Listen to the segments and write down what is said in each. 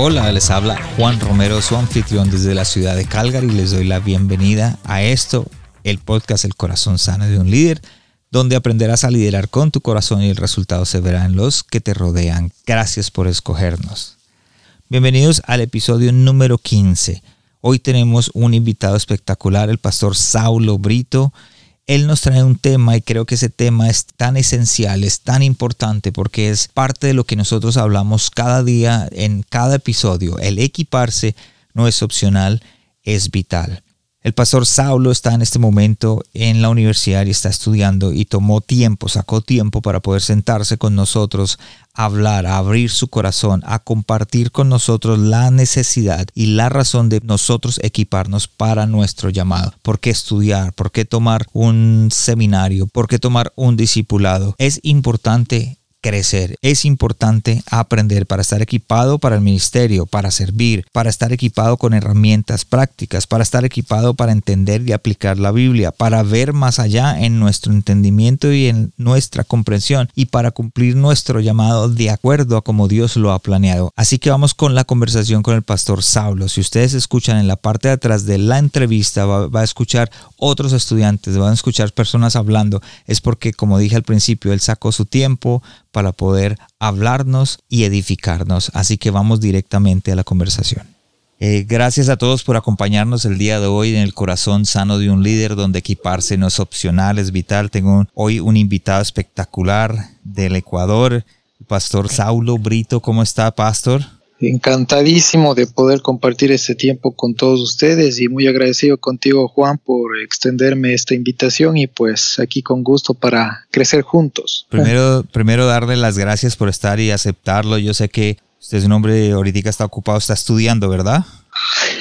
Hola, les habla Juan Romero, su anfitrión desde la ciudad de Calgary. Les doy la bienvenida a esto, el podcast El corazón sano de un líder, donde aprenderás a liderar con tu corazón y el resultado se verá en los que te rodean. Gracias por escogernos. Bienvenidos al episodio número 15. Hoy tenemos un invitado espectacular, el pastor Saulo Brito. Él nos trae un tema y creo que ese tema es tan esencial, es tan importante porque es parte de lo que nosotros hablamos cada día en cada episodio. El equiparse no es opcional, es vital. El pastor Saulo está en este momento en la universidad y está estudiando y tomó tiempo, sacó tiempo para poder sentarse con nosotros, hablar, abrir su corazón, a compartir con nosotros la necesidad y la razón de nosotros equiparnos para nuestro llamado. ¿Por qué estudiar? ¿Por qué tomar un seminario? ¿Por qué tomar un discipulado? Es importante crecer. Es importante aprender para estar equipado para el ministerio, para servir, para estar equipado con herramientas prácticas, para estar equipado para entender y aplicar la Biblia, para ver más allá en nuestro entendimiento y en nuestra comprensión y para cumplir nuestro llamado de acuerdo a como Dios lo ha planeado. Así que vamos con la conversación con el pastor Saulo. Si ustedes escuchan en la parte de atrás de la entrevista, va, va a escuchar otros estudiantes, van a escuchar personas hablando. Es porque, como dije al principio, él sacó su tiempo para poder hablarnos y edificarnos. Así que vamos directamente a la conversación. Eh, gracias a todos por acompañarnos el día de hoy en el corazón sano de un líder donde equiparse no es opcional, es vital. Tengo hoy un invitado espectacular del Ecuador, el pastor Saulo Brito. ¿Cómo está, pastor? Encantadísimo de poder compartir este tiempo con todos ustedes y muy agradecido contigo Juan por extenderme esta invitación y pues aquí con gusto para crecer juntos. Primero, primero darle las gracias por estar y aceptarlo. Yo sé que usted es un hombre ahorita está ocupado, está estudiando, ¿verdad?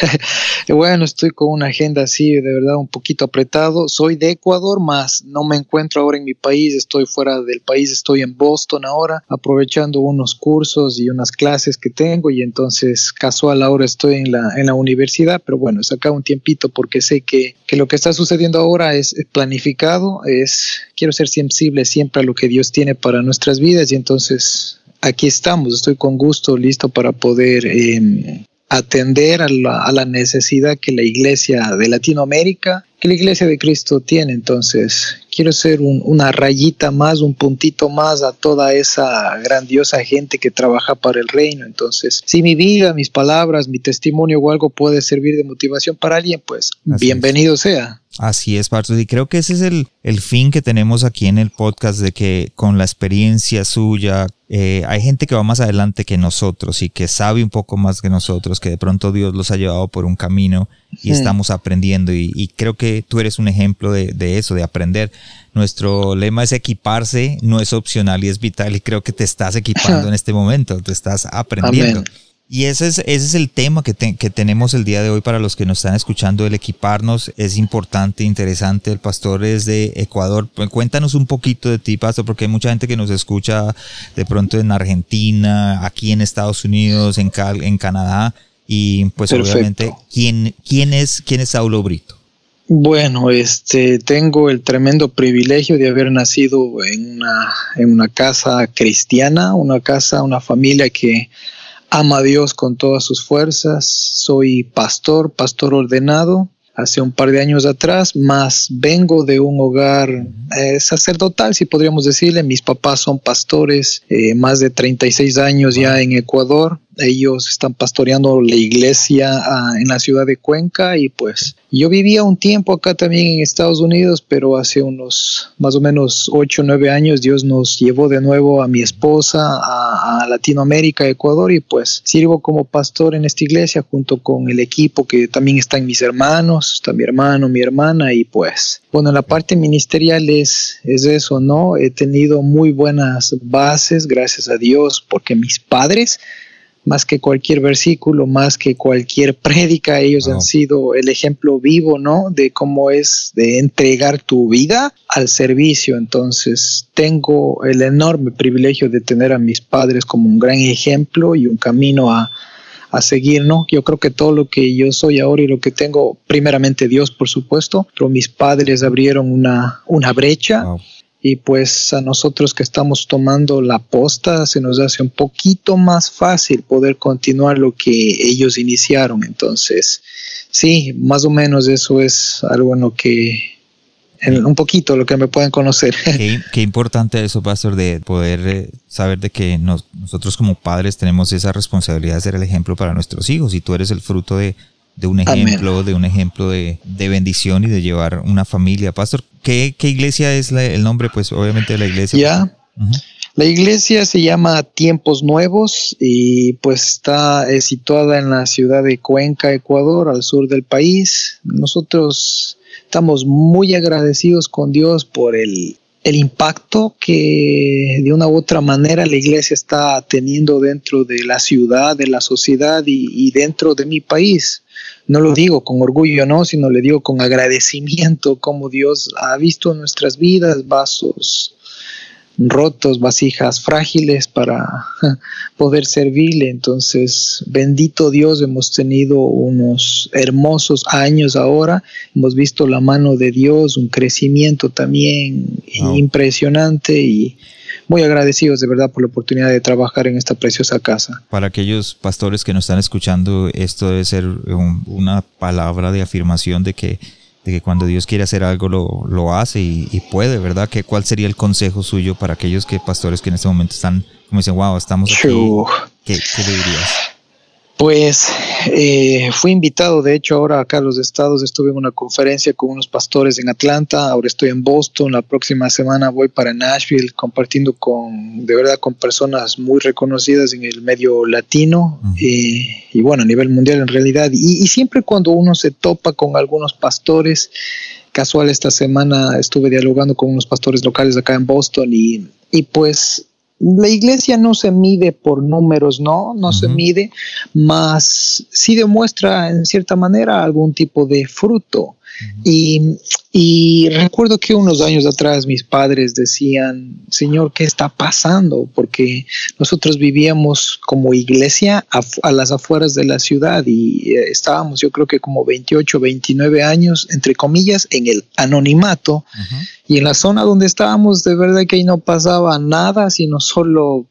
bueno, estoy con una agenda así, de verdad, un poquito apretado. Soy de Ecuador, más no me encuentro ahora en mi país, estoy fuera del país, estoy en Boston ahora, aprovechando unos cursos y unas clases que tengo y entonces casual ahora estoy en la, en la universidad, pero bueno, saca un tiempito porque sé que, que lo que está sucediendo ahora es planificado, es, quiero ser sensible siempre a lo que Dios tiene para nuestras vidas y entonces aquí estamos, estoy con gusto, listo para poder eh, atender a la, necesidad que la iglesia de Latinoamérica, que la iglesia de Cristo tiene. Entonces, quiero ser una rayita más, un puntito más a toda esa grandiosa gente que trabaja para el reino. Entonces, si mi vida, mis palabras, mi testimonio o algo puede servir de motivación para alguien, pues bienvenido sea. Así es, Pastor. Y creo que ese es el, el, fin que tenemos aquí en el podcast, de que con la experiencia suya, eh, hay gente que va más adelante que nosotros y que sabe un poco más que nosotros, que de pronto Dios los ha llevado por un camino y estamos aprendiendo. Y, creo que tú eres un ejemplo de, de, eso, de aprender. Nuestro lema es equiparse, no es opcional y es vital. Y creo que te estás equipando en este momento, te estás aprendiendo. Y ese es, ese es el tema que, que, tenemos el día de hoy para los que nos están escuchando, el equiparnos es importante, interesante. El pastor es de Ecuador. Pues, cuéntanos un poquito de ti, pastor, porque hay mucha gente que nos escucha de pronto en Argentina, aquí en Estados Unidos, en, en Canadá. Y pues obviamente, ¿quién, quién, es, ¿quién es Saulo Brito? Bueno, este, tengo el tremendo privilegio de haber nacido en una, en una casa cristiana, una casa, una familia que ama a Dios con todas sus fuerzas, soy pastor, pastor ordenado, hace un par de años atrás, más vengo de un hogar eh, sacerdotal, si podríamos decirle. Mis papás son pastores, eh, más de 36 años ya en Ecuador. Ellos están pastoreando la iglesia ah, en la ciudad de Cuenca y pues yo vivía un tiempo acá también en Estados Unidos, pero hace unos más o menos 8 o 9 años Dios nos llevó de nuevo a mi esposa a, a, Latinoamérica, Ecuador y pues sirvo como pastor en esta iglesia junto con el equipo que también están mis hermanos, está mi hermano, mi hermana y pues bueno, la parte ministerial es, es eso, ¿no? He tenido muy buenas bases, gracias a Dios, porque mis padres más que cualquier versículo, más que cualquier prédica, ellos han sido el ejemplo vivo, ¿no? De cómo es de entregar tu vida al servicio. Entonces, tengo el enorme privilegio de tener a mis padres como un gran ejemplo y un camino a, a seguir, ¿no? Yo creo que todo lo que yo soy ahora y lo que tengo, primeramente Dios, por supuesto, pero mis padres abrieron una, una brecha. Y pues a nosotros que estamos tomando la posta se nos hace un poquito más fácil poder continuar lo que ellos iniciaron. Entonces, sí, más o menos eso es algo en lo que un poquito lo que me pueden conocer. Qué, importante eso, pastor, de poder eh, saber de que nosotros como padres tenemos esa responsabilidad de ser el ejemplo para nuestros hijos y tú eres el fruto de, un ejemplo, de un ejemplo de, bendición y de llevar una familia. Pastor, ¿qué, iglesia es el nombre? Pues obviamente de la iglesia. Ya. La iglesia se llama Tiempos Nuevos y pues está situada en la ciudad de Cuenca, Ecuador, al sur del país. Nosotros Estamos muy agradecidos con Dios por el, impacto que de una u otra manera la iglesia está teniendo dentro de la ciudad, de la sociedad y, y dentro de mi país. No lo digo con orgullo, no, sino le digo con agradecimiento como Dios ha visto nuestras vidas, vasos rotos, vasijas frágiles para poder servirle. Entonces, bendito Dios, hemos tenido unos hermosos años ahora, hemos visto la mano de Dios, un crecimiento también impresionante y muy agradecidos de verdad por la oportunidad de trabajar en esta preciosa casa. Para aquellos pastores que nos están escuchando, esto debe ser una palabra de afirmación de que de que cuando Dios quiere hacer algo lo, hace y, puede, ¿verdad? ¿Qué, ¿Cuál sería el consejo suyo para aquellos que pastores que en este momento están como dicen, wow, estamos aquí? ¿Qué, ¿Qué, le dirías? Pues eh, fui invitado, de hecho, ahora acá a los estados. Estuve en una conferencia con unos pastores en Atlanta. Ahora estoy en Boston. La próxima semana voy para Nashville, compartiendo con, de verdad, con personas muy reconocidas en el medio latino eh, y, bueno, a nivel mundial en realidad. Y, y siempre cuando uno se topa con algunos pastores, casual esta semana estuve dialogando con unos pastores locales acá en Boston y, y pues la iglesia no se mide por números, no, no se mide, más sí demuestra en cierta manera algún tipo de fruto. Y, y, recuerdo que unos años atrás mis padres decían, Señor, ¿qué está pasando? Porque nosotros vivíamos como iglesia a, las afueras de la ciudad y eh, estábamos yo creo que como 28, 29 años, entre comillas, en el anonimato. Y en la zona donde estábamos, de verdad que ahí no pasaba nada, sino solo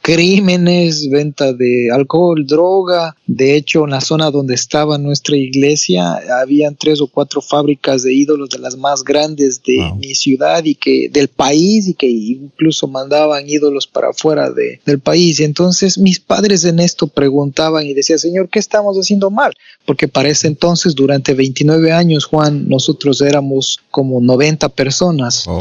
crímenes, venta de alcohol, droga. De hecho, en la zona donde estaba nuestra iglesia, habían tres o cuatro fábricas de ídolos de las más grandes de mi ciudad y que del país y que incluso mandaban ídolos para afuera de, del país. Y entonces mis padres en esto preguntaban y decían, Señor, ¿qué estamos haciendo mal? Porque para ese entonces, durante 29 años, Juan, nosotros éramos como 90 personas. Oh.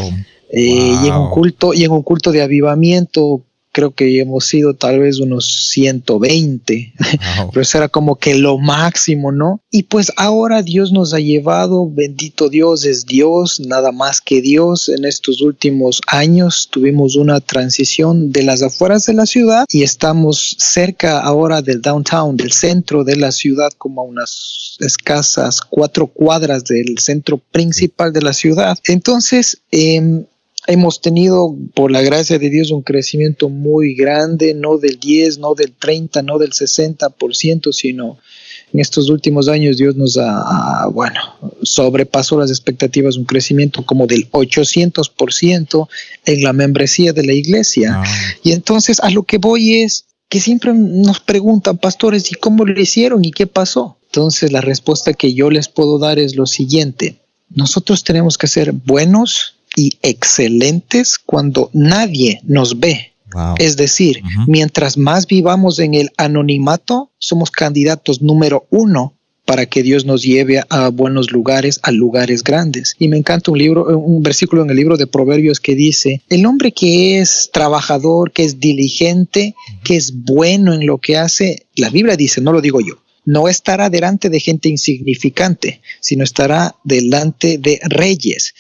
Eh, y en un culto y en un culto de avivamiento creo que hemos sido tal vez unos 120, pero eso era como que lo máximo, ¿no? Y pues ahora Dios nos ha llevado, bendito Dios es Dios, nada más que Dios. En estos últimos años tuvimos una transición de las afueras de la ciudad y estamos cerca ahora del downtown, del centro de la ciudad, como a unas escasas cuatro cuadras del centro principal de la ciudad. Entonces, eh, hemos tenido, por la gracia de Dios, un crecimiento muy grande, no del 10, no del 30, no del 60%, sino en estos últimos años Dios nos ha, bueno, sobrepasó las expectativas, un crecimiento como del 800% en la membresía de la iglesia. Ah. Y entonces a lo que voy es que siempre nos preguntan, pastores, ¿y cómo lo hicieron y qué pasó? Entonces la respuesta que yo les puedo dar es lo siguiente, nosotros tenemos que ser buenos, y excelentes cuando nadie nos ve. Es decir, mientras más vivamos en el anonimato, somos candidatos número uno para que Dios nos lleve a buenos lugares, a lugares grandes. Y me encanta un libro, un versículo en el libro de Proverbios que dice, el hombre que es trabajador, que es diligente, que es bueno en lo que hace, la Biblia dice, no lo digo yo, no estará delante de gente insignificante, sino estará delante de reyes.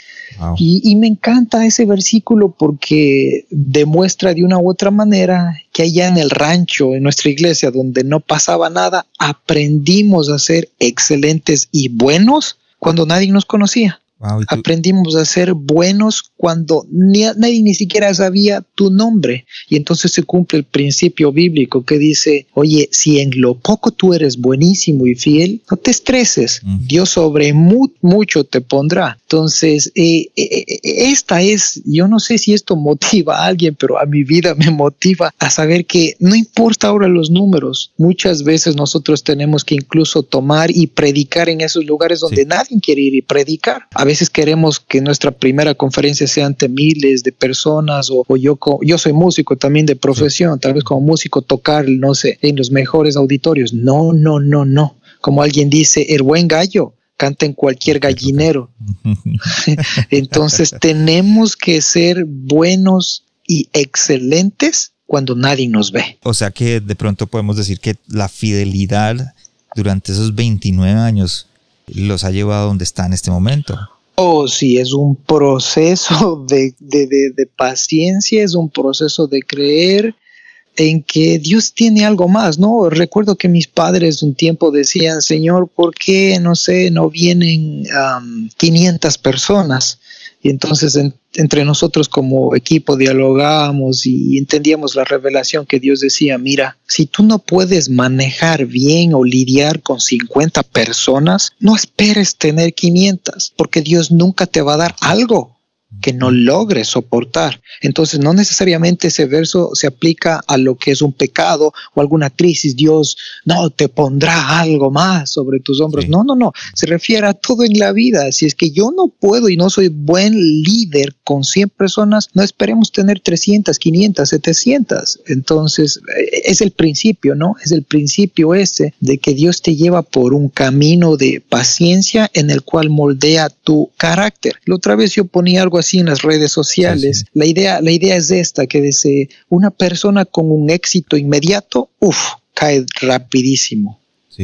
Y, me encanta ese versículo porque demuestra de una u otra manera que allá en el rancho, en nuestra iglesia, donde no pasaba nada, aprendimos a ser excelentes y buenos cuando nadie nos conocía. Aprendimos a ser buenos cuando ni, nadie ni siquiera sabía tu nombre. Y entonces se cumple el principio bíblico que dice, oye, si en lo poco tú eres buenísimo y fiel, no te estreses. Dios sobre mucho te pondrá. Entonces, eh, eh, eh, esta es, yo no sé si esto motiva a alguien, pero a mi vida me motiva a saber que no importa ahora los números. Muchas veces nosotros tenemos que incluso tomar y predicar en esos lugares donde nadie quiere ir y predicar. A veces queremos que nuestra primera conferencia sea ante miles de personas o, yo, yo soy músico también de profesión, tal vez como músico tocar, no sé, en los mejores auditorios. No, no, no, no. Como alguien dice, el buen gallo canta en cualquier gallinero. Entonces tenemos que ser buenos y excelentes cuando nadie nos ve. O sea que de pronto podemos decir que la fidelidad durante esos 29 años los ha llevado a donde está en este momento. Oh, sí, es un proceso de, de, paciencia, es un proceso de creer en que Dios tiene algo más, ¿no? Recuerdo que mis padres un tiempo decían, Señor, ¿por qué, no sé, no vienen 500 personas? Y entonces entre nosotros como equipo dialogamos y entendíamos la revelación que Dios decía, mira, si tú no puedes manejar bien o lidiar con 50 personas, no esperes tener 500, porque Dios nunca te va a dar algo que no logres soportar. Entonces, no necesariamente ese verso se aplica a lo que es un pecado o alguna crisis. Dios no te pondrá algo más sobre tus hombros. No, no, no. Se refiere a todo en la vida. Si es que yo no puedo y no soy buen líder con 100 personas, no esperemos tener 300, 500, 700. Entonces, eh, es el principio, ¿no? Es el principio ese de que Dios te lleva por un camino de paciencia en el cual moldea tu carácter. La otra vez yo ponía algo así en las redes sociales. La, idea, la idea es esta, que desde una persona con un éxito inmediato, uff, cae rapidísimo.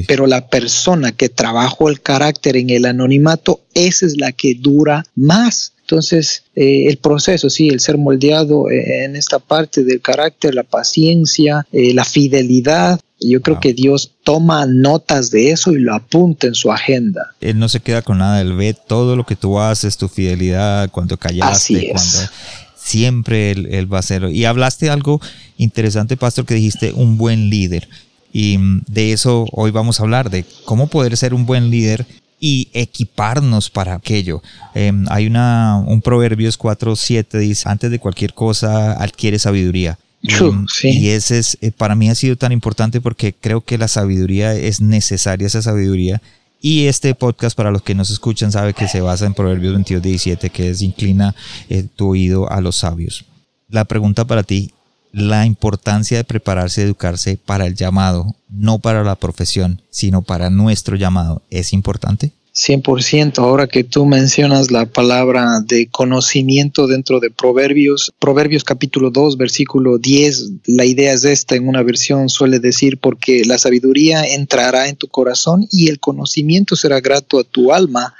Pero la persona que trabajó el carácter en el anonimato, esa es la que dura más. Entonces, eh, el proceso, sí, el ser moldeado eh, en esta parte del carácter, la paciencia, eh, la fidelidad, yo creo que Dios toma notas de eso y lo apunta en su agenda. Él no se queda con nada, él ve todo lo que tú haces, tu fidelidad, cuando callaste, cuando siempre él, va a hacerlo. Y hablaste algo interesante, Pastor, que dijiste un buen líder. Y mm, de eso hoy vamos a hablar, de cómo poder ser un buen líder y equiparnos para aquello. Em, hay una, un Proverbios 4.7 dice, antes de cualquier cosa adquiere sabiduría y, ese es, eh, para mí ha sido tan importante porque creo que la sabiduría es necesaria, esa sabiduría. Y este podcast, para los que nos escuchan, sabe que se basa en Proverbios 22, 17, que es inclina eh, tu oído a los sabios. La pregunta para ti, la importancia de prepararse y educarse para el llamado, no para la profesión, sino para nuestro llamado, ¿es importante? 100%. Ahora que tú mencionas la palabra de conocimiento dentro de Proverbios, Proverbios capítulo 2, versículo 10, la idea es esta, en una versión suele decir, porque la sabiduría entrará en tu corazón y el conocimiento será grato a tu alma.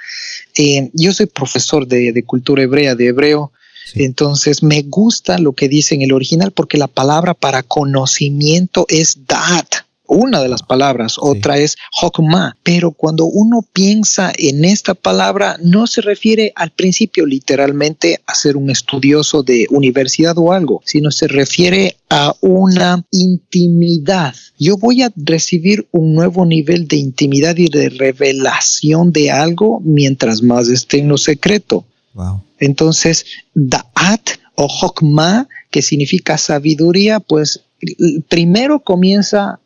Eh, yo soy profesor de, cultura hebrea, de hebreo, Entonces me gusta lo que dice en el original porque la palabra para conocimiento es dat una de las palabras, otra es hokma, pero cuando uno piensa en esta palabra no se refiere al principio literalmente a ser un estudioso de universidad o algo, sino se refiere a una intimidad. Yo voy a recibir un nuevo nivel de intimidad y de revelación de algo mientras más esté en lo secreto. Entonces, Da'at o Hokma, que significa sabiduría, pues primero comienza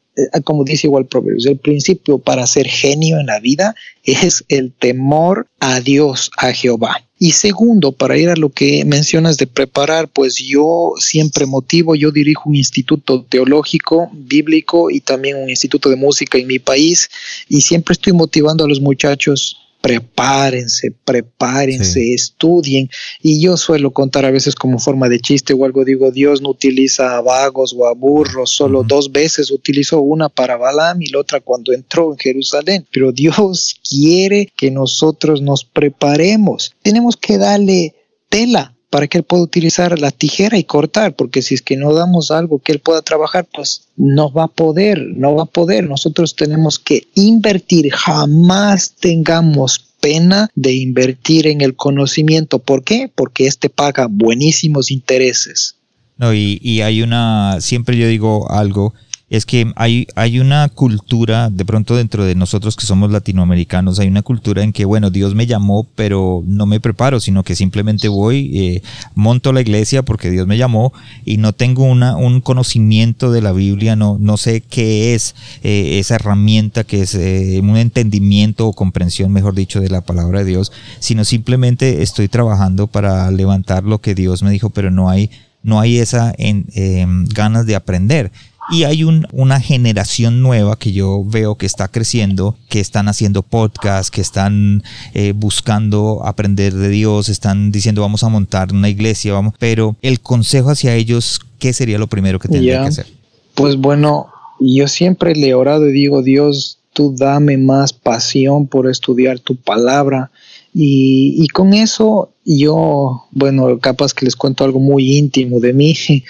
como dice igual Proverbios, el principio para ser genio en la vida es el temor a Dios, a Jehová. Y segundo, para ir a lo que mencionas de preparar, pues yo siempre motivo, yo dirijo un instituto teológico, bíblico y también un instituto de música en mi país y siempre estoy motivando a los muchachos prepárense, prepárense, estudien. Y yo suelo contar a veces como forma de chiste o algo, digo, Dios no utiliza a vagos o a burros, solo dos veces utilizó una para Balaam y la otra cuando entró en Jerusalén. Pero Dios quiere que nosotros nos preparemos. Tenemos que darle tela para que él pueda utilizar la tijera y cortar, porque si es que no damos algo que él pueda trabajar, pues no va a poder, no va a poder. Nosotros tenemos que invertir, jamás tengamos pena de invertir en el conocimiento. ¿Por qué? Porque este paga buenísimos intereses. No, y, y hay una, siempre yo digo algo, es que hay, hay una cultura, de pronto dentro de nosotros que somos latinoamericanos, hay una cultura en que, bueno, Dios me llamó, pero no me preparo, sino que simplemente voy, eh, monto la iglesia porque Dios me llamó y no tengo una, un conocimiento de la Biblia, no, no sé qué es eh, esa herramienta, que es eh, un entendimiento o comprensión, mejor dicho, de la palabra de Dios, sino simplemente estoy trabajando para levantar lo que Dios me dijo, pero no hay no hay esa en, em, ganas de aprender. Y hay una generación nueva que yo veo que está creciendo, que están haciendo podcasts, que están eh, buscando aprender de Dios, están diciendo vamos a montar una iglesia, vamos. Pero el consejo hacia ellos, ¿qué sería lo primero que tendría que hacer? Pues bueno, yo siempre le he orado y digo, Dios, tú dame más pasión por estudiar tu palabra. Y, y, con eso yo, bueno, capaz que les cuento algo muy íntimo de mí.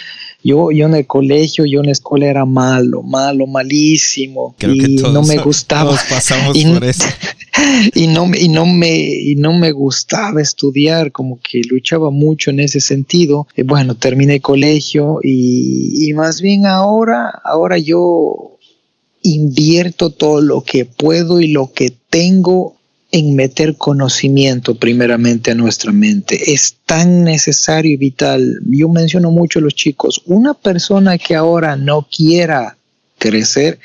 Yo, yo en el colegio, yo en la escuela era malo, malo, malísimo. y no me gustaba. pasamos y, por eso. y, no, y, no me, y no me gustaba estudiar, como que luchaba mucho en ese sentido. Y bueno, terminé el colegio y, y más bien ahora, ahora yo invierto todo lo que puedo y lo que tengo en meter conocimiento primeramente a nuestra mente. Es tan necesario y vital. Yo menciono mucho a los chicos, una persona que ahora no quiera crecer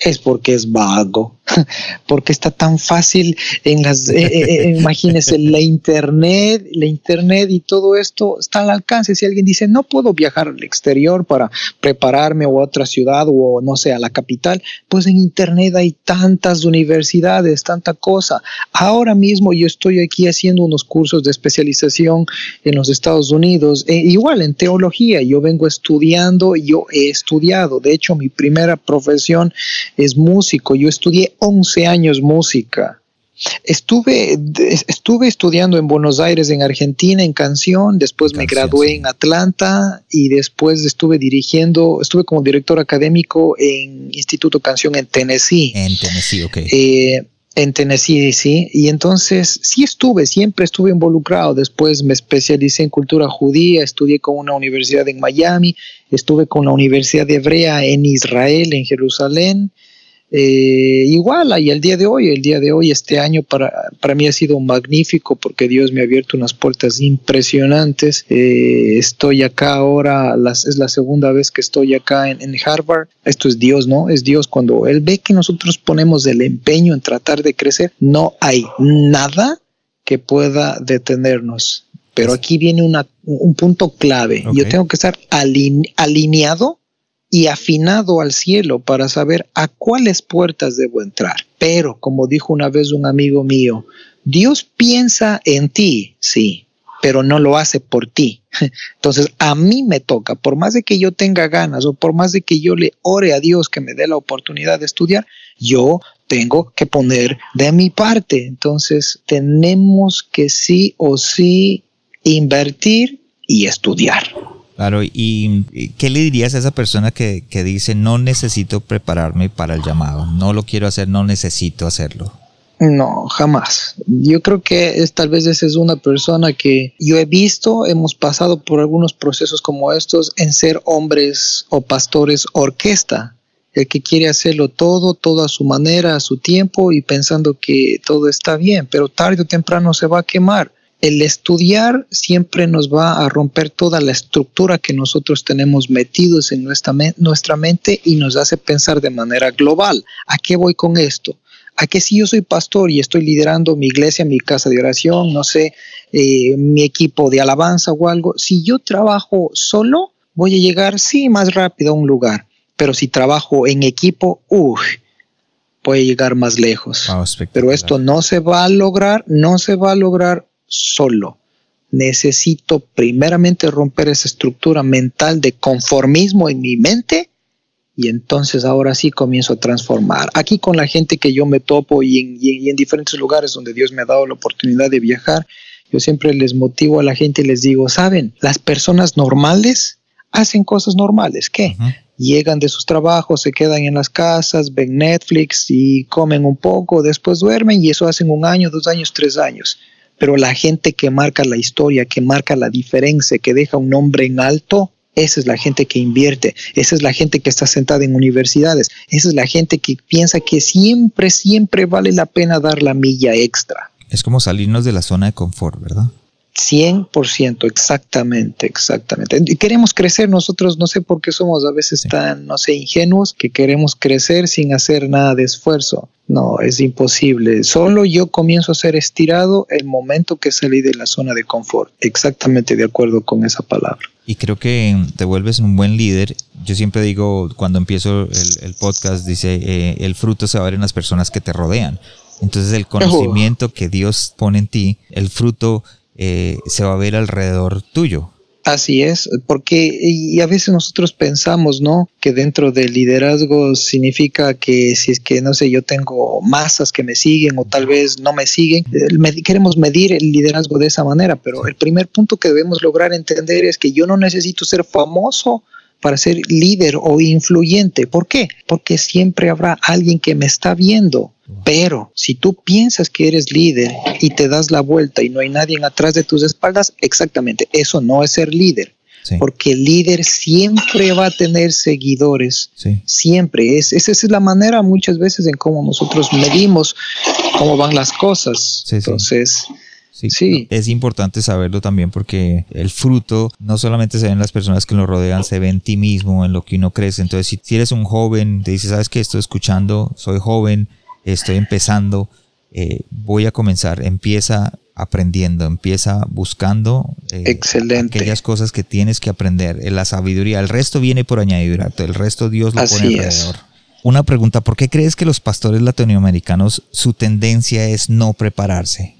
es porque es vago, porque está tan fácil en las, eh, eh, eh, imagínense, la internet, la internet y todo esto está al alcance. Si alguien dice, no puedo viajar al exterior para prepararme a otra ciudad o no sé, a la capital, pues en internet hay tantas universidades, tanta cosa. Ahora mismo yo estoy aquí haciendo unos cursos de especialización en los Estados Unidos, igual en teología, yo vengo estudiando, yo he estudiado, de hecho mi primera profesión es músico, yo estudié 11 años música. Estuve, estuve estudiando en Buenos Aires, en Argentina, en canción, después me gradué en Atlanta y después estuve dirigiendo, estuve como director académico en Instituto Canción en Tennessee. En Tennessee, ok. Eh, en Tennessee, sí. Y entonces sí estuve, siempre estuve involucrado. Después me especialicé en cultura judía, estudié con una universidad en Miami, estuve con la Universidad de Hebrea en Israel, en Jerusalén. Eh, igual, y el día de hoy, el día de hoy, este año para, para mí ha sido magnífico porque Dios me ha abierto unas puertas impresionantes. Eh, estoy acá ahora, las, es la segunda vez que estoy acá en, en, Harvard. Esto es Dios, ¿no? Es Dios cuando Él ve que nosotros ponemos el empeño en tratar de crecer, no hay nada que pueda detenernos. Pero aquí viene una, un punto clave. Yo tengo que estar alineado y afinado al cielo para saber a cuáles puertas debo entrar. Pero, como dijo una vez un amigo mío, Dios piensa en ti, sí, pero no lo hace por ti. Entonces, a mí me toca, por más de que yo tenga ganas o por más de que yo le ore a Dios que me dé la oportunidad de estudiar, yo tengo que poner de mi parte. Entonces, tenemos que sí o sí invertir y estudiar. Claro, ¿y qué le dirías a esa persona que, dice no necesito prepararme para el llamado, no lo quiero hacer, no necesito hacerlo? No, jamás. Yo creo que es, tal vez esa es una persona que yo he visto, hemos pasado por algunos procesos como estos en ser hombres o pastores orquesta, el que quiere hacerlo todo, todo a su manera, a su tiempo y pensando que todo está bien, pero tarde o temprano se va a quemar el estudiar siempre nos va a romper toda la estructura que nosotros tenemos metidos en nuestra, nuestra mente y nos hace pensar de manera global. ¿A qué voy con esto? A que si yo soy pastor y estoy liderando mi iglesia, mi casa de oración, no sé, eh, mi equipo de alabanza o algo, si yo trabajo solo, voy a llegar, sí, más rápido a un lugar. Pero si trabajo en equipo, uff, puede llegar más lejos. Pero esto no se va a lograr, no se va a lograr solo. Necesito primeramente romper esa estructura mental de conformismo en mi mente y entonces ahora sí comienzo a transformar. Aquí con la gente que yo me topo y en, y en, diferentes lugares donde Dios me ha dado la oportunidad de viajar, yo siempre les motivo a la gente y les digo, saben, las personas normales hacen cosas normales. ¿Qué? Llegan de sus trabajos, se quedan en las casas, ven Netflix y comen un poco, después duermen y eso hacen un año, dos años, tres años. Pero la gente que marca la historia, que marca la diferencia, que deja un nombre en alto, esa es la gente que invierte, esa es la gente que está sentada en universidades, esa es la gente que piensa que siempre, siempre vale la pena dar la milla extra. Es como salirnos de la zona de confort, ¿verdad? 100%, exactamente, exactamente. Y queremos crecer nosotros, no sé por qué somos a veces tan, no sé, ingenuos, que queremos crecer sin hacer nada de esfuerzo. No, es imposible. Solo yo comienzo a ser estirado el momento que salí de la zona de confort. Exactamente de acuerdo con esa palabra. Y creo que te vuelves un buen líder. Yo siempre digo, cuando empiezo el, podcast, dice, eh, el fruto se va a ver en las personas que te rodean. Entonces el conocimiento que Dios pone en ti, el fruto eh, se va a ver alrededor tuyo. Así es, porque y a veces nosotros pensamos, ¿no? Que dentro del liderazgo significa que si es que, no sé, yo tengo masas que me siguen o tal vez no me siguen, queremos medir el liderazgo de esa manera, pero el primer punto que debemos lograr entender es que yo no necesito ser famoso para ser líder o influyente. ¿Por qué? Porque siempre habrá alguien que me está viendo. Pero si tú piensas que eres líder y te das la vuelta y no hay nadie atrás de tus espaldas, exactamente, eso no es ser líder. Porque el líder siempre va a tener seguidores. Siempre. Es, esa es la manera muchas veces en cómo nosotros medimos cómo van las cosas. Entonces, Sí, Es importante saberlo también porque el fruto no solamente se ve en las personas que lo rodean, se ve en ti mismo, en lo que uno crece. Entonces, si, eres un joven, te dices, ¿sabes qué? Estoy escuchando, soy joven, estoy empezando, eh, voy a comenzar. Empieza aprendiendo, empieza buscando eh, aquellas cosas que tienes que aprender, eh, la sabiduría. El resto viene por añadidura, el resto Dios lo pone alrededor. Una pregunta, ¿por qué crees que los pastores latinoamericanos su tendencia es no prepararse?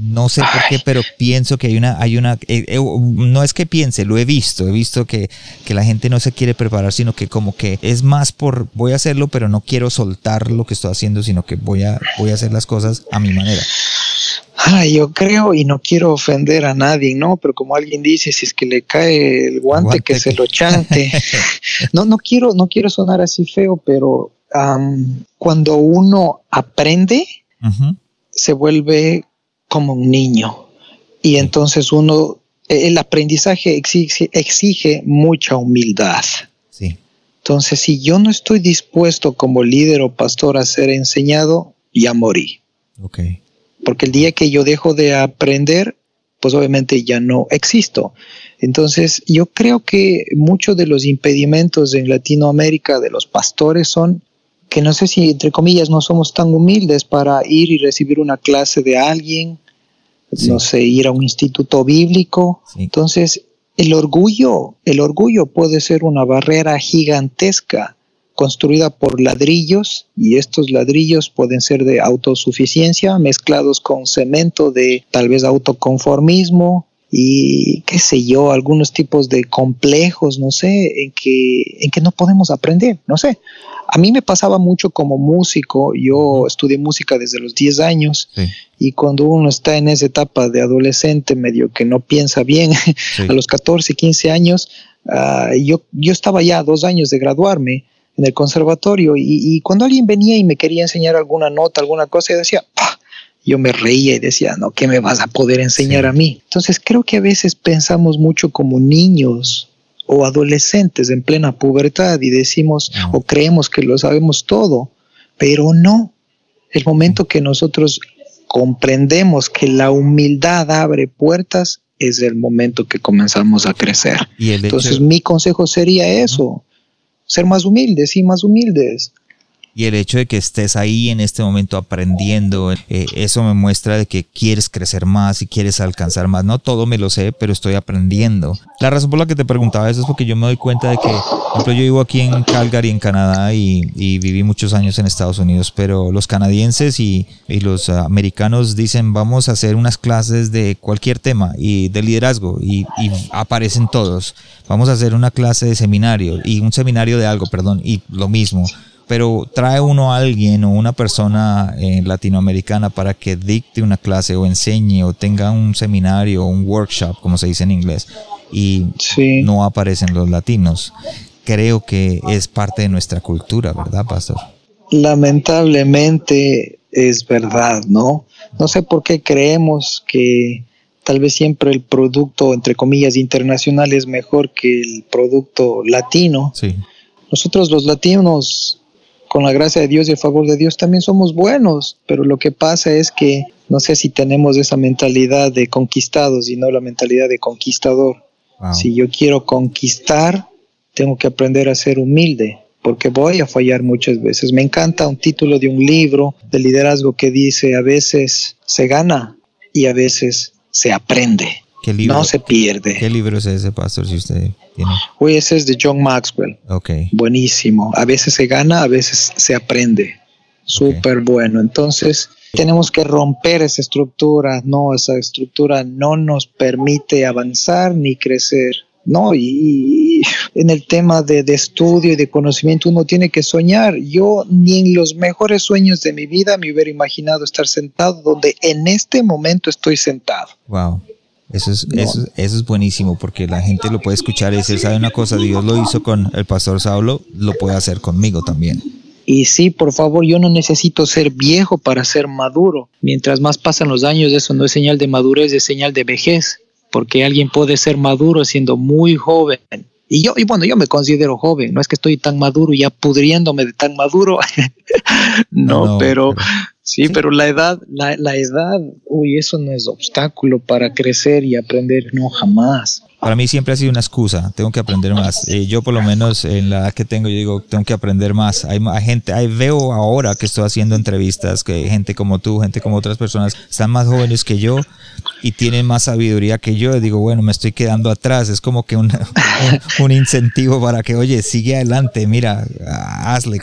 No sé por qué, pero pienso que hay una, hay una, eh, eh, no es que piense, lo he visto, he visto que, que, la gente no se quiere preparar, sino que como que es más por, voy a hacerlo, pero no quiero soltar lo que estoy haciendo, sino que voy a, voy a hacer las cosas a mi manera. yo creo y no quiero ofender a nadie, ¿no? Pero como alguien dice, si es que le cae el guante, que, se lo chante. no, no quiero, no quiero sonar así feo, pero cuando uno aprende, se vuelve como un niño. Y entonces uno, el aprendizaje exige, exige mucha humildad. Sí. Entonces, si yo no estoy dispuesto como líder o pastor a ser enseñado, ya morí. Okay. Porque el día que yo dejo de aprender, pues obviamente ya no existo. Entonces, yo creo que muchos de los impedimentos en Latinoamérica de los pastores son que no sé si entre comillas no somos tan humildes para ir y recibir una clase de alguien, no sé, ir a un instituto bíblico. Entonces, el orgullo, el orgullo puede ser una barrera gigantesca construida por ladrillos y estos ladrillos pueden ser de autosuficiencia mezclados con cemento de tal vez autoconformismo y qué sé yo, algunos tipos de complejos, no sé, en que, en que no podemos aprender, no sé. A mí me pasaba mucho como músico, yo estudié música desde los 10 años y cuando uno está en esa etapa de adolescente medio que no piensa bien, a los 14, 15 años, ah, yo, yo estaba ya dos años de graduarme en el conservatorio y, cuando alguien venía y me quería enseñar alguna nota, alguna cosa, yo decía, yo me reía y decía, no, ¿qué me vas a poder enseñar a mí? Entonces creo que a veces pensamos mucho como niños o adolescentes en plena pubertad y decimos o creemos que lo sabemos todo, pero no. El momento que nosotros comprendemos que la humildad abre puertas es el momento que comenzamos a crecer. Entonces mi consejo sería eso, ser más humildes y más humildes. Y el hecho de que estés ahí en este momento aprendiendo, eh, eso me muestra de que quieres crecer más y quieres alcanzar más. No todo me lo sé, pero estoy aprendiendo. La razón por la que te preguntaba eso es porque yo me doy cuenta de que, por ejemplo, yo vivo aquí en Calgary, en Canadá, y, viví muchos años en Estados Unidos, pero los canadienses y, los americanos dicen, vamos a hacer unas clases de cualquier tema y de liderazgo, y, y aparecen todos. Vamos a hacer una clase de seminario y un seminario de algo, perdón, y lo mismo pero trae uno a alguien o una persona eh, latinoamericana para que dicte una clase o enseñe o tenga un seminario o un workshop, como se dice en inglés, y no aparecen los latinos. Creo que es parte de nuestra cultura, ¿verdad, pastor? Lamentablemente es verdad, ¿no? No sé por qué creemos que tal vez siempre el producto, entre comillas, internacional es mejor que el producto latino. Sí. Nosotros los latinos con la gracia de Dios y el favor de Dios también somos buenos, pero lo que pasa es que no sé si tenemos esa mentalidad de conquistados y no la mentalidad de conquistador. Si yo quiero conquistar, tengo que aprender a ser humilde, porque voy a fallar muchas veces. Me encanta un título de un libro de liderazgo que dice, a veces se gana y a veces se aprende. no se pierde. ¿Qué libro es ese, pastor, si usted tiene? ese es de John Maxwell. Ok. Buenísimo. A veces se gana, a veces se aprende. Súper bueno. Entonces, tenemos que romper esa estructura. No, esa estructura no nos permite avanzar ni crecer. No, y, en el tema de, de, estudio y de conocimiento uno tiene que soñar. Yo ni en los mejores sueños de mi vida me hubiera imaginado estar sentado donde en este momento estoy sentado. Wow. Eso es, eso, es buenísimo porque la gente lo puede escuchar y decir, ¿sabe una cosa? Dios lo hizo con el pastor Saulo, lo puede hacer conmigo también. Y sí, por favor, yo no necesito ser viejo para ser maduro. Mientras más pasan los años, eso no es señal de madurez, es señal de vejez, porque alguien puede ser maduro siendo muy joven. Y yo, y bueno, yo me considero joven, no es que estoy tan maduro ya pudriéndome de tan maduro, no, pero Sí, pero la edad, la, la, edad, uy, eso no es obstáculo para crecer y aprender, no, jamás. Para mí siempre ha sido una excusa, tengo que aprender más. Eh, yo por lo menos en la edad que tengo, yo digo, tengo que aprender más. Hay, gente, hay, veo ahora que estoy haciendo entrevistas, que gente como tú, gente como otras personas, están más jóvenes que yo y tienen más sabiduría que yo. Y digo, bueno, me estoy quedando atrás. Es como que un, un incentivo para que, oye, sigue adelante, mira, hazle,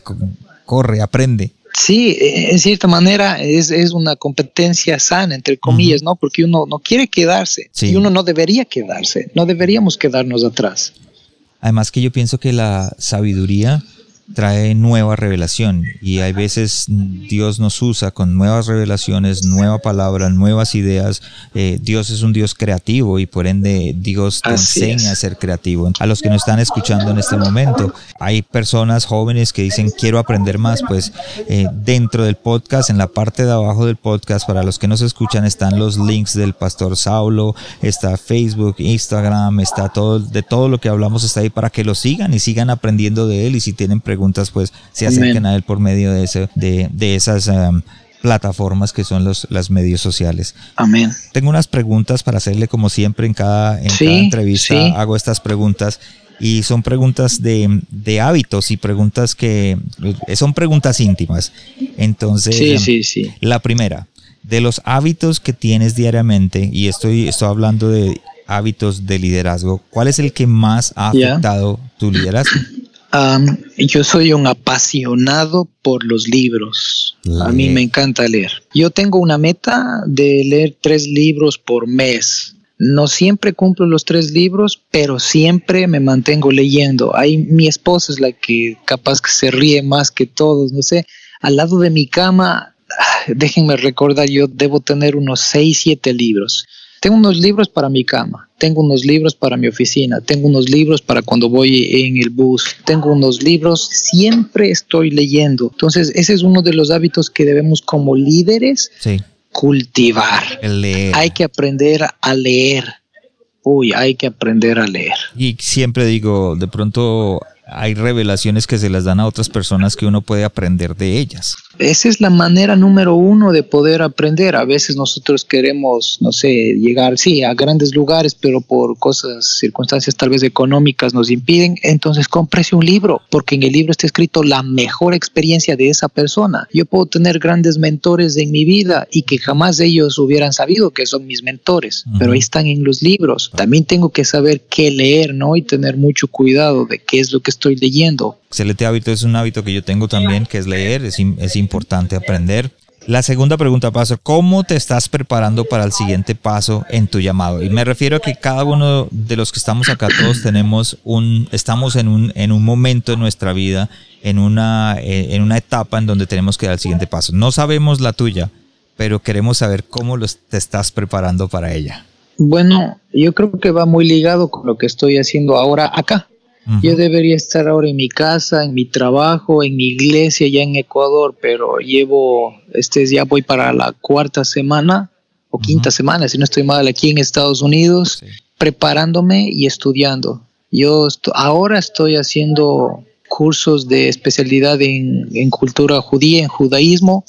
corre, aprende. Sí, e, en cierta manera es, una competencia sana, entre comillas, ¿no? Porque uno no quiere quedarse y uno no debería quedarse, no deberíamos quedarnos atrás. Además que yo pienso que la sabiduría trae nueva revelación y hay veces Dios nos usa con nuevas revelaciones, nueva palabra, nuevas ideas. Eh, Dios es un Dios creativo y por ende Dios te enseña a ser creativo. A los que nos están escuchando en este momento, hay personas jóvenes que dicen quiero aprender más, pues eh, dentro del podcast, en la parte de abajo del podcast, para los que nos escuchan están los links del pastor Saulo, está Facebook, Instagram, está todo, de todo lo que hablamos está ahí para que lo sigan y sigan aprendiendo de él y si tienen preguntas preguntas, pues se acerquen a él por medio de, ese, de, de esas um, plataformas que son los, las medios sociales. Amén. Tengo unas preguntas para hacerle como siempre en cada, en cada entrevista. Hago estas preguntas y son preguntas de, de, hábitos y preguntas que son preguntas íntimas. Entonces, sí, sí, sí. la primera, de los hábitos que tienes diariamente, y estoy, estoy hablando de hábitos de liderazgo, ¿cuál es el que más ha afectado tu liderazgo? Yo soy un apasionado por los libros. A mí me encanta leer. Yo tengo una meta de leer tres libros por mes. No siempre cumplo los tres libros, pero siempre me mantengo leyendo. Ahí mi esposa es la que capaz que se ríe más que todos, no sé. Al lado de mi cama, ah, déjenme recordar, yo debo tener unos seis, siete libros. Tengo unos libros para mi cama, tengo unos libros para mi oficina, tengo unos libros para cuando voy en el bus, tengo unos libros, siempre estoy leyendo. Entonces, ese es uno de los hábitos que debemos como líderes cultivar. Hay que aprender a leer. Uy, hay que aprender a leer. Y siempre digo, de pronto hay revelaciones que se las dan a otras personas que uno puede aprender de ellas. Esa es la manera número uno de poder aprender. A veces nosotros queremos, no sé, llegar, sí, a grandes lugares, pero por cosas, circunstancias tal vez económicas nos impiden. Entonces cómprese un libro, porque en el libro está escrito la mejor experiencia de esa persona. Yo puedo tener grandes mentores en mi vida y que jamás ellos hubieran sabido que son mis mentores, pero ahí están en los libros. También tengo que saber qué leer, ¿no? Y tener mucho cuidado de qué es lo que estoy leyendo. Excelente hábito, es un hábito que yo tengo también, que es leer, es, es importante aprender. La segunda pregunta, Pastor, ¿cómo te estás preparando para el siguiente paso en tu llamado? Y me refiero a que cada uno de los que estamos acá, todos tenemos un, estamos en un, en un momento en nuestra vida, en una, eh, en una etapa en donde tenemos que dar el siguiente paso. No sabemos la tuya, pero queremos saber cómo te estás preparando para ella. Bueno, yo creo que va muy ligado con lo que estoy haciendo ahora acá. Yo debería estar ahora en mi casa, en mi trabajo, en mi iglesia ya en Ecuador, pero llevo, este ya voy para la cuarta semana o quinta semana, si no estoy mal, aquí en Estados Unidos, preparándome y estudiando. Yo ahora estoy haciendo cursos de especialidad en, en cultura judía, en judaísmo.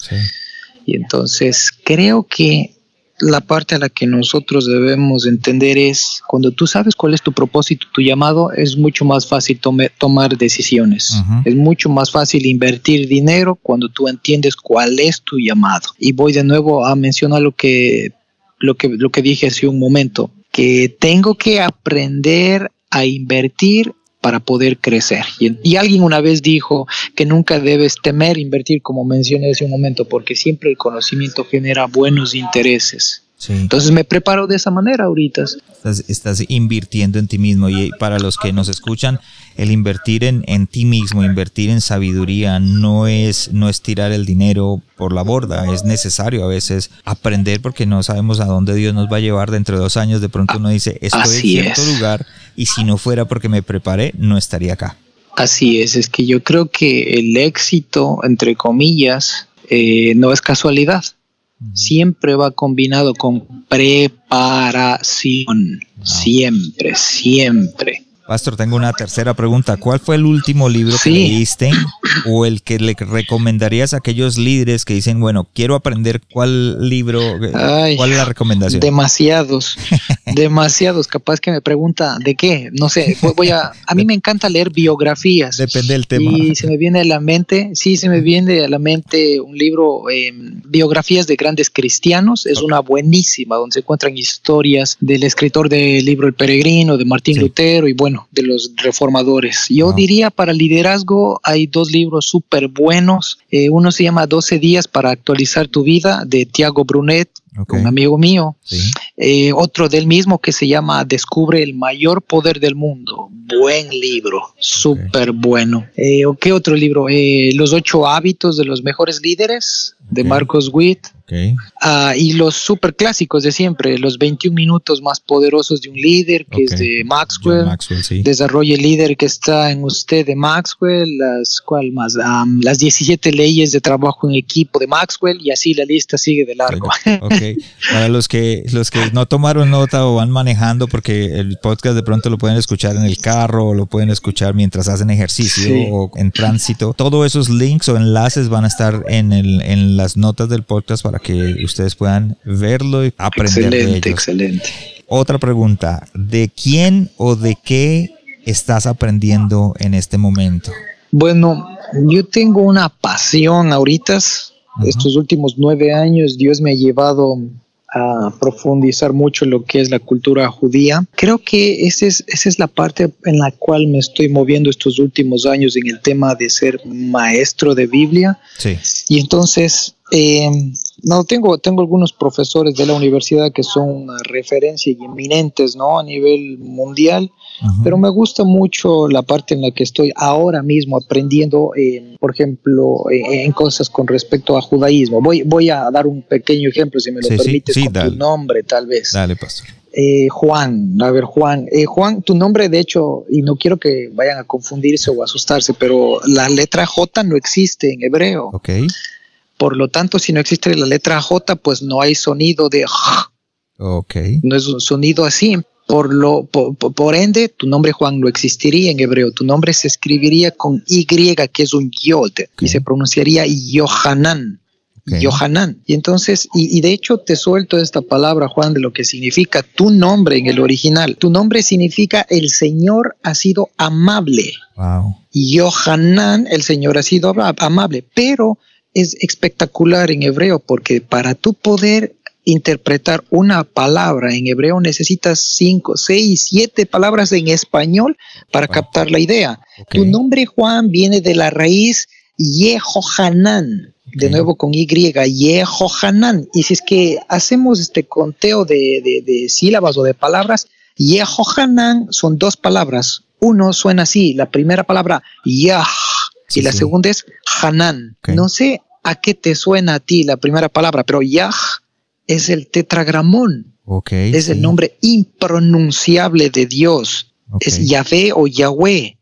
Y entonces creo que la parte a la que nosotros debemos entender es cuando tú sabes cuál es tu propósito, tu llamado, es mucho más fácil tomar decisiones. Es mucho más fácil invertir dinero cuando tú entiendes cuál es tu llamado. Y voy de nuevo a mencionar lo que, lo que, lo que dije hace un momento, que tengo que aprender a invertir para poder crecer. Y, alguien una vez dijo que nunca debes temer invertir, como mencioné hace un momento, porque siempre el conocimiento genera buenos intereses. Entonces me preparo de esa manera ahorita. Estás, invirtiendo en ti mismo y para los que nos escuchan, el invertir en, en, ti mismo, invertir en sabiduría, no es, no es tirar el dinero por la borda, es necesario a veces aprender porque no sabemos a dónde Dios nos va a llevar dentro de dos años. De pronto uno dice, estoy en cierto lugar y si no fuera porque me preparé, no estaría acá. Así es, es que yo creo que el éxito, entre comillas, eh, no es casualidad siempre va combinado con preparación. Siempre, siempre. Pastor, tengo una tercera pregunta. ¿Cuál fue el último libro que leíste o el que le recomendarías a aquellos líderes que dicen, bueno, quiero aprender cuál libro, cuál es la recomendación? Demasiados, demasiados. Capaz que me pregunta, ¿de qué? No sé, voy a, a mí me encanta leer biografías. Depende del tema. Y se me viene a la mente, sí, se me viene a la mente un libro, eh, Biografías de Grandes Cristianos. Es una buenísima, donde se encuentran historias del escritor del libro El Peregrino, de Martín Lutero y bueno, de los reformadores. Yo diría para liderazgo hay dos libros súper buenos. Eh, uno se llama 12 días para actualizar tu vida de Tiago Brunet, un amigo mío. Eh, otro del mismo que se llama Descubre el mayor poder del mundo. Buen libro, súper bueno. Eh, ¿Qué otro libro? Los ocho hábitos de los mejores líderes de Marcos Witt. Ah, y los super clásicos de siempre, los 21 minutos más poderosos de un líder, que es de Maxwell. Desarrolle el líder que está en usted de Maxwell, las, ¿cuál más? las 17 leyes de trabajo en equipo de Maxwell y así la lista sigue de largo. Para los que, los que no tomaron nota o van manejando, porque el podcast de pronto lo pueden escuchar en el carro o lo pueden escuchar mientras hacen ejercicio o en tránsito, todos esos links o enlaces van a estar en, el, en las notas del podcast para que ustedes puedan verlo y aprender excelente, de ellos. Excelente. Otra pregunta, ¿de quién o de qué estás aprendiendo en este momento? Bueno, yo tengo una pasión ahorita. Estos últimos nueve años Dios me ha llevado a profundizar mucho lo que es la cultura judía. Creo que esa es, esa es la parte en la cual me estoy moviendo estos últimos años en el tema de ser maestro de Biblia. Sí. Y entonces eh, no, tengo, tengo algunos profesores de la universidad que son una referencia y eminentes, ¿no? A nivel mundial, pero me gusta mucho la parte en la que estoy ahora mismo aprendiendo, por ejemplo, en cosas con respecto a judaísmo. Voy, voy a dar un pequeño ejemplo, si me lo permites, con tu nombre, tal vez. Dale, pastor. Eh, Juan, a ver, Juan, eh, Juan, tu nombre, de hecho, y no quiero que vayan a confundirse o asustarse, pero la letra J no existe en hebreo. Ok. Por lo tanto, si no existe la letra J, pues no hay sonido de Ok. No es un sonido así. Por, lo, por, ende, tu nombre Juan no existiría en hebreo. Tu nombre se escribiría con Y, que es un yod, y se pronunciaría Yohanan. Yohanan. Y entonces, y, de hecho te suelto esta palabra, Juan, de lo que significa tu nombre en el original. Tu nombre significa el Señor ha sido amable. Wow. Yohanan, el Señor ha sido amable, pero es espectacular en hebreo porque para tu poder interpretar una palabra en hebreo necesitas cinco, seis, siete palabras en español para captar la idea. Tu nombre Juan viene de la raíz Yehohanan, de nuevo con Y, Yehohanan. Y si es que hacemos este conteo de, sílabas o de palabras, Yehohanan son dos palabras. Uno suena así, la primera palabra Yah, y la segunda es Hanan. No sé a qué te suena a ti la primera palabra, pero Yah es el tetragramón. es el nombre impronunciable de Dios. Es Yahvé o Yahweh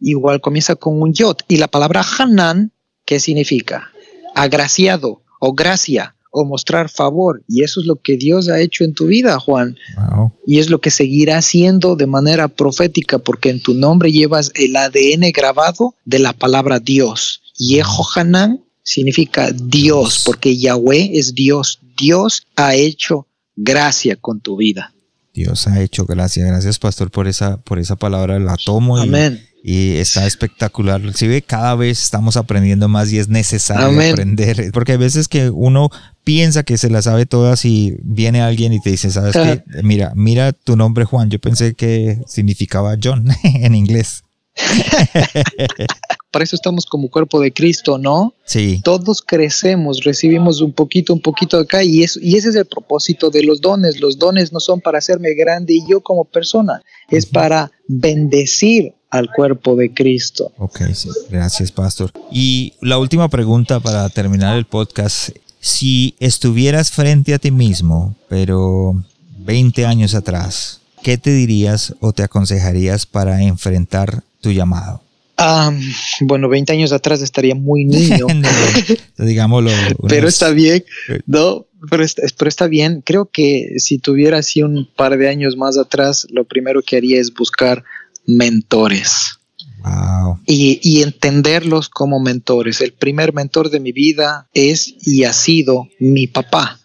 igual comienza con un yod. Y la palabra Hanan, ¿qué significa? Agraciado o gracia o mostrar favor. Y eso es lo que Dios ha hecho en tu vida, Juan. Y es lo que seguirá haciendo de manera profética, porque en tu nombre llevas el ADN grabado de la palabra Dios. Yehohanan significa Dios, porque Yahweh es Dios. Dios ha hecho gracia con tu vida. Dios ha hecho gracia. Gracias, pastor, por esa, por esa palabra. La tomo Amén y está espectacular. Si ve, cada vez estamos aprendiendo más y es necesario aprender, porque hay veces que uno piensa que se la sabe todas y viene alguien y te dice, ¿sabes qué? Mira, mira tu nombre Juan, yo pensé que significaba John en inglés. Para eso estamos como cuerpo de Cristo, ¿no? Sí. Todos crecemos, recibimos un poquito, un poquito acá y, eso, y ese es el propósito de los dones. Los dones no son para hacerme grande y yo como persona, es para bendecir al cuerpo de Cristo. Ok, sí. Gracias, pastor. Y la última pregunta para terminar el podcast. Si estuvieras frente a ti mismo, pero 20 años atrás, ¿qué te dirías o te aconsejarías para enfrentar tu llamado? Bueno, 20 años atrás estaría muy niño. Digámoslo. Pero está bien, ¿no? Pero está, pero está bien. Creo que si tuviera así un par de años más atrás, lo primero que haría es buscar mentores. Y, entenderlos como mentores. El primer mentor de mi vida es y ha sido mi papá.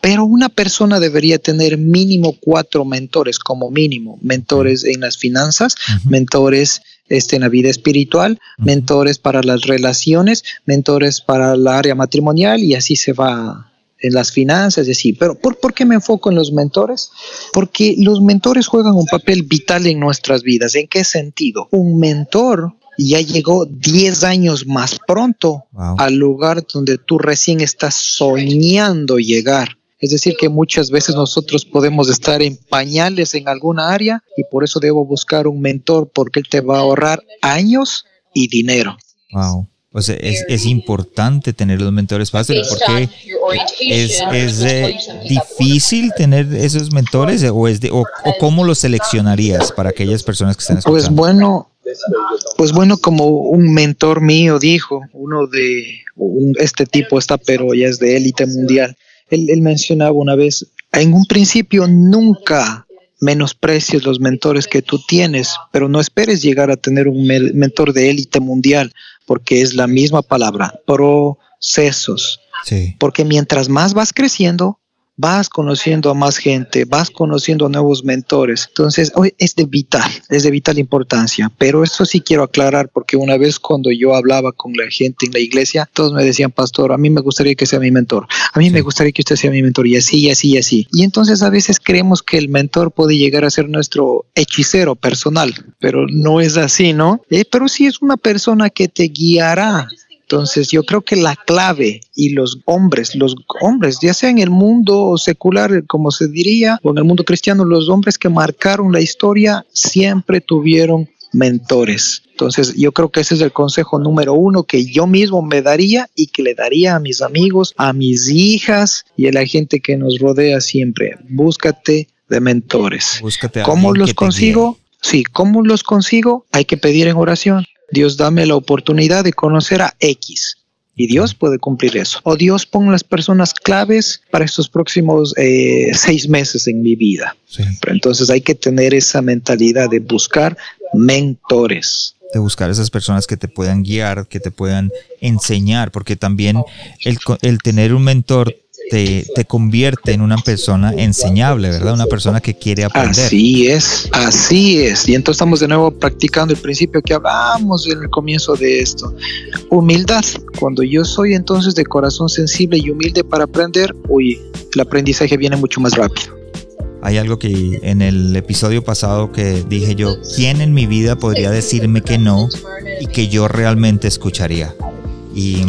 Pero una persona debería tener mínimo cuatro mentores, como mínimo. Mentores en las finanzas, mentores este, en la vida espiritual, mentores para las relaciones, mentores para el área matrimonial y así se va en las finanzas y así. Pero ¿por, ¿por, qué me enfoco en los mentores? Porque los mentores juegan un papel vital en nuestras vidas. ¿En qué sentido? Un mentor ya llegó 10 años más pronto al lugar donde tú recién estás soñando llegar. Es decir, que muchas veces nosotros podemos estar en pañales en alguna área y por eso debo buscar un mentor porque él te va a ahorrar años y dinero. Wow. Pues es, es importante tener los mentores fáciles porque es, es eh, difícil tener esos mentores o, es de, o, cómo los seleccionarías para aquellas personas que están pues escuchando. Pues bueno, pues bueno, como un mentor mío dijo, uno de este tipo está, pero ya es de élite mundial. Él, él mencionaba una vez, en un principio nunca menosprecies los mentores que tú tienes, pero no esperes llegar a tener un mentor de élite mundial, porque es la misma palabra, procesos. Porque mientras más vas creciendo, vas conociendo a más gente, vas conociendo a nuevos mentores. Entonces, hoy es de vital, es de vital importancia. Pero esto sí quiero aclarar porque una vez cuando yo hablaba con la gente en la iglesia, todos me decían, pastor, a mí me gustaría que sea mi mentor, a mí me gustaría que usted sea mi mentor y así, y así, y así. Y entonces a veces creemos que el mentor puede llegar a ser nuestro hechicero personal, pero no es así, ¿no? Eh, pero sí es una persona que te guiará entonces yo creo que la clave y los hombres, los hombres, ya sea en el mundo secular, como se diría, o en el mundo cristiano, los hombres que marcaron la historia siempre tuvieron mentores. Entonces yo creo que ese es el consejo número uno que yo mismo me daría y que le daría a mis amigos, a mis hijas y a la gente que nos rodea siempre. Búscate de mentores. Búscate ¿Cómo los consigo? Sí, ¿cómo los consigo? Hay que pedir en oración. Dios dame la oportunidad de conocer a X. Y Dios puede cumplir eso. O Dios pone las personas claves para estos próximos eh, seis meses en mi vida. Pero entonces hay que tener esa mentalidad de buscar mentores de buscar esas personas que te puedan guiar, que te puedan enseñar, porque también el, el tener un mentor te, te, convierte en una persona enseñable, ¿verdad? Una persona que quiere aprender. Así es, así es. Y entonces estamos de nuevo practicando el principio que hablamos en el comienzo de esto. Humildad. Cuando yo soy entonces de corazón sensible y humilde para aprender, uy, el aprendizaje viene mucho más rápido. Hay algo que en el episodio pasado que dije yo, ¿quién en mi vida podría decirme que no y que yo realmente escucharía? Y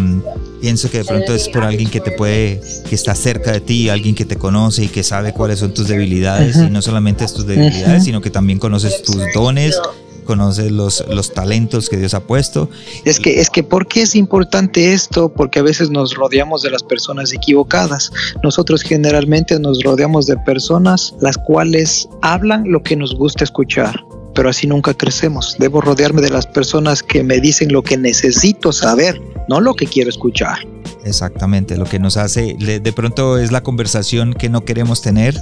pienso que de pronto es por alguien que te puede, que está cerca de ti, alguien que te conoce y que sabe cuáles son tus debilidades, y no solamente tus debilidades, sino que también conoces tus dones, conoces los, los talentos que Dios ha puesto. Es que, es que, ¿por qué es importante esto? Porque a veces nos rodeamos de las personas equivocadas. Nosotros generalmente nos rodeamos de personas las cuales hablan lo que nos gusta escuchar pero así nunca crecemos. Debo rodearme de las personas que me dicen lo que necesito saber, no lo que quiero escuchar. Exactamente, lo que nos hace, de pronto es la conversación que no queremos tener,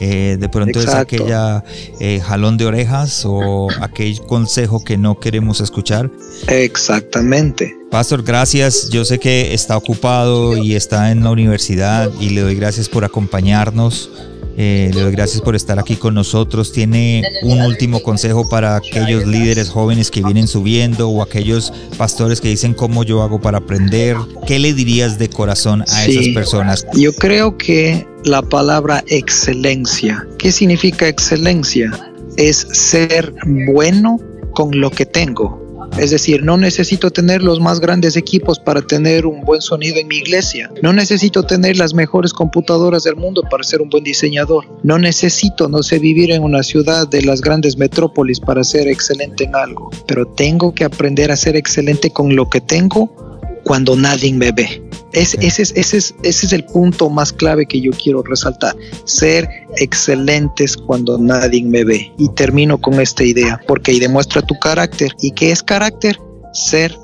eh, de pronto es aquella eh, jalón de orejas o aquel consejo que no queremos escuchar. Exactamente. Pastor, gracias. Yo sé que está ocupado y está en la universidad y le doy gracias por acompañarnos. Eh, le doy gracias por estar aquí con nosotros. ¿Tiene un último consejo para aquellos líderes jóvenes que vienen subiendo o aquellos pastores que dicen cómo yo hago para aprender? ¿Qué le dirías de corazón a esas personas? Yo creo que la palabra excelencia, ¿qué significa excelencia? Es ser bueno con lo que tengo es decir, no necesito tener los más grandes equipos para tener un buen sonido en mi iglesia. No necesito tener las mejores computadoras del mundo para ser un buen diseñador. No necesito, no sé, vivir en una ciudad de las grandes metrópolis para ser excelente en algo. Pero tengo que aprender a ser excelente con lo que tengo cuando nadie me ve. Ese, es, ese, es, ese es el punto más clave que yo quiero resaltar. Ser excelentes cuando nadie me ve. Y termino con esta idea, porque ahí demuestra tu carácter. ¿Y qué es carácter? Ser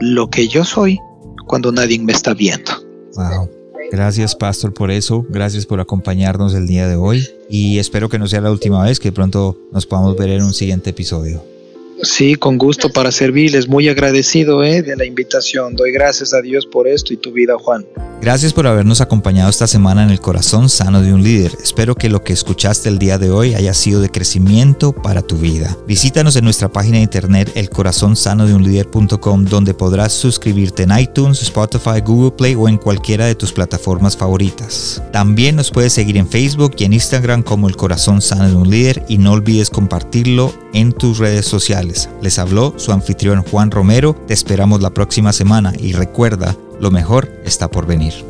lo que yo soy cuando nadie me está viendo. Wow. Gracias, Pastor, por eso. Gracias por acompañarnos el día de hoy. Y espero que no sea la última vez, que pronto nos podamos ver en un siguiente episodio. Sí, con gusto para servirles. Muy agradecido eh, de la invitación. Doy gracias a Dios por esto y tu vida, Juan. Gracias por habernos acompañado esta semana en el corazón sano de un líder. Espero que lo que escuchaste el día de hoy haya sido de crecimiento para tu vida. Visítanos en nuestra página de internet elcorazonsanodeunlider.com donde podrás suscribirte en iTunes, Spotify, Google Play o en cualquiera de tus plataformas favoritas. También nos puedes seguir en Facebook y en Instagram como El Corazón Sano de un Líder y no olvides compartirlo en tus redes sociales. Les habló su anfitrión Juan Romero. Te esperamos la próxima semana y recuerda lo mejor está por venir.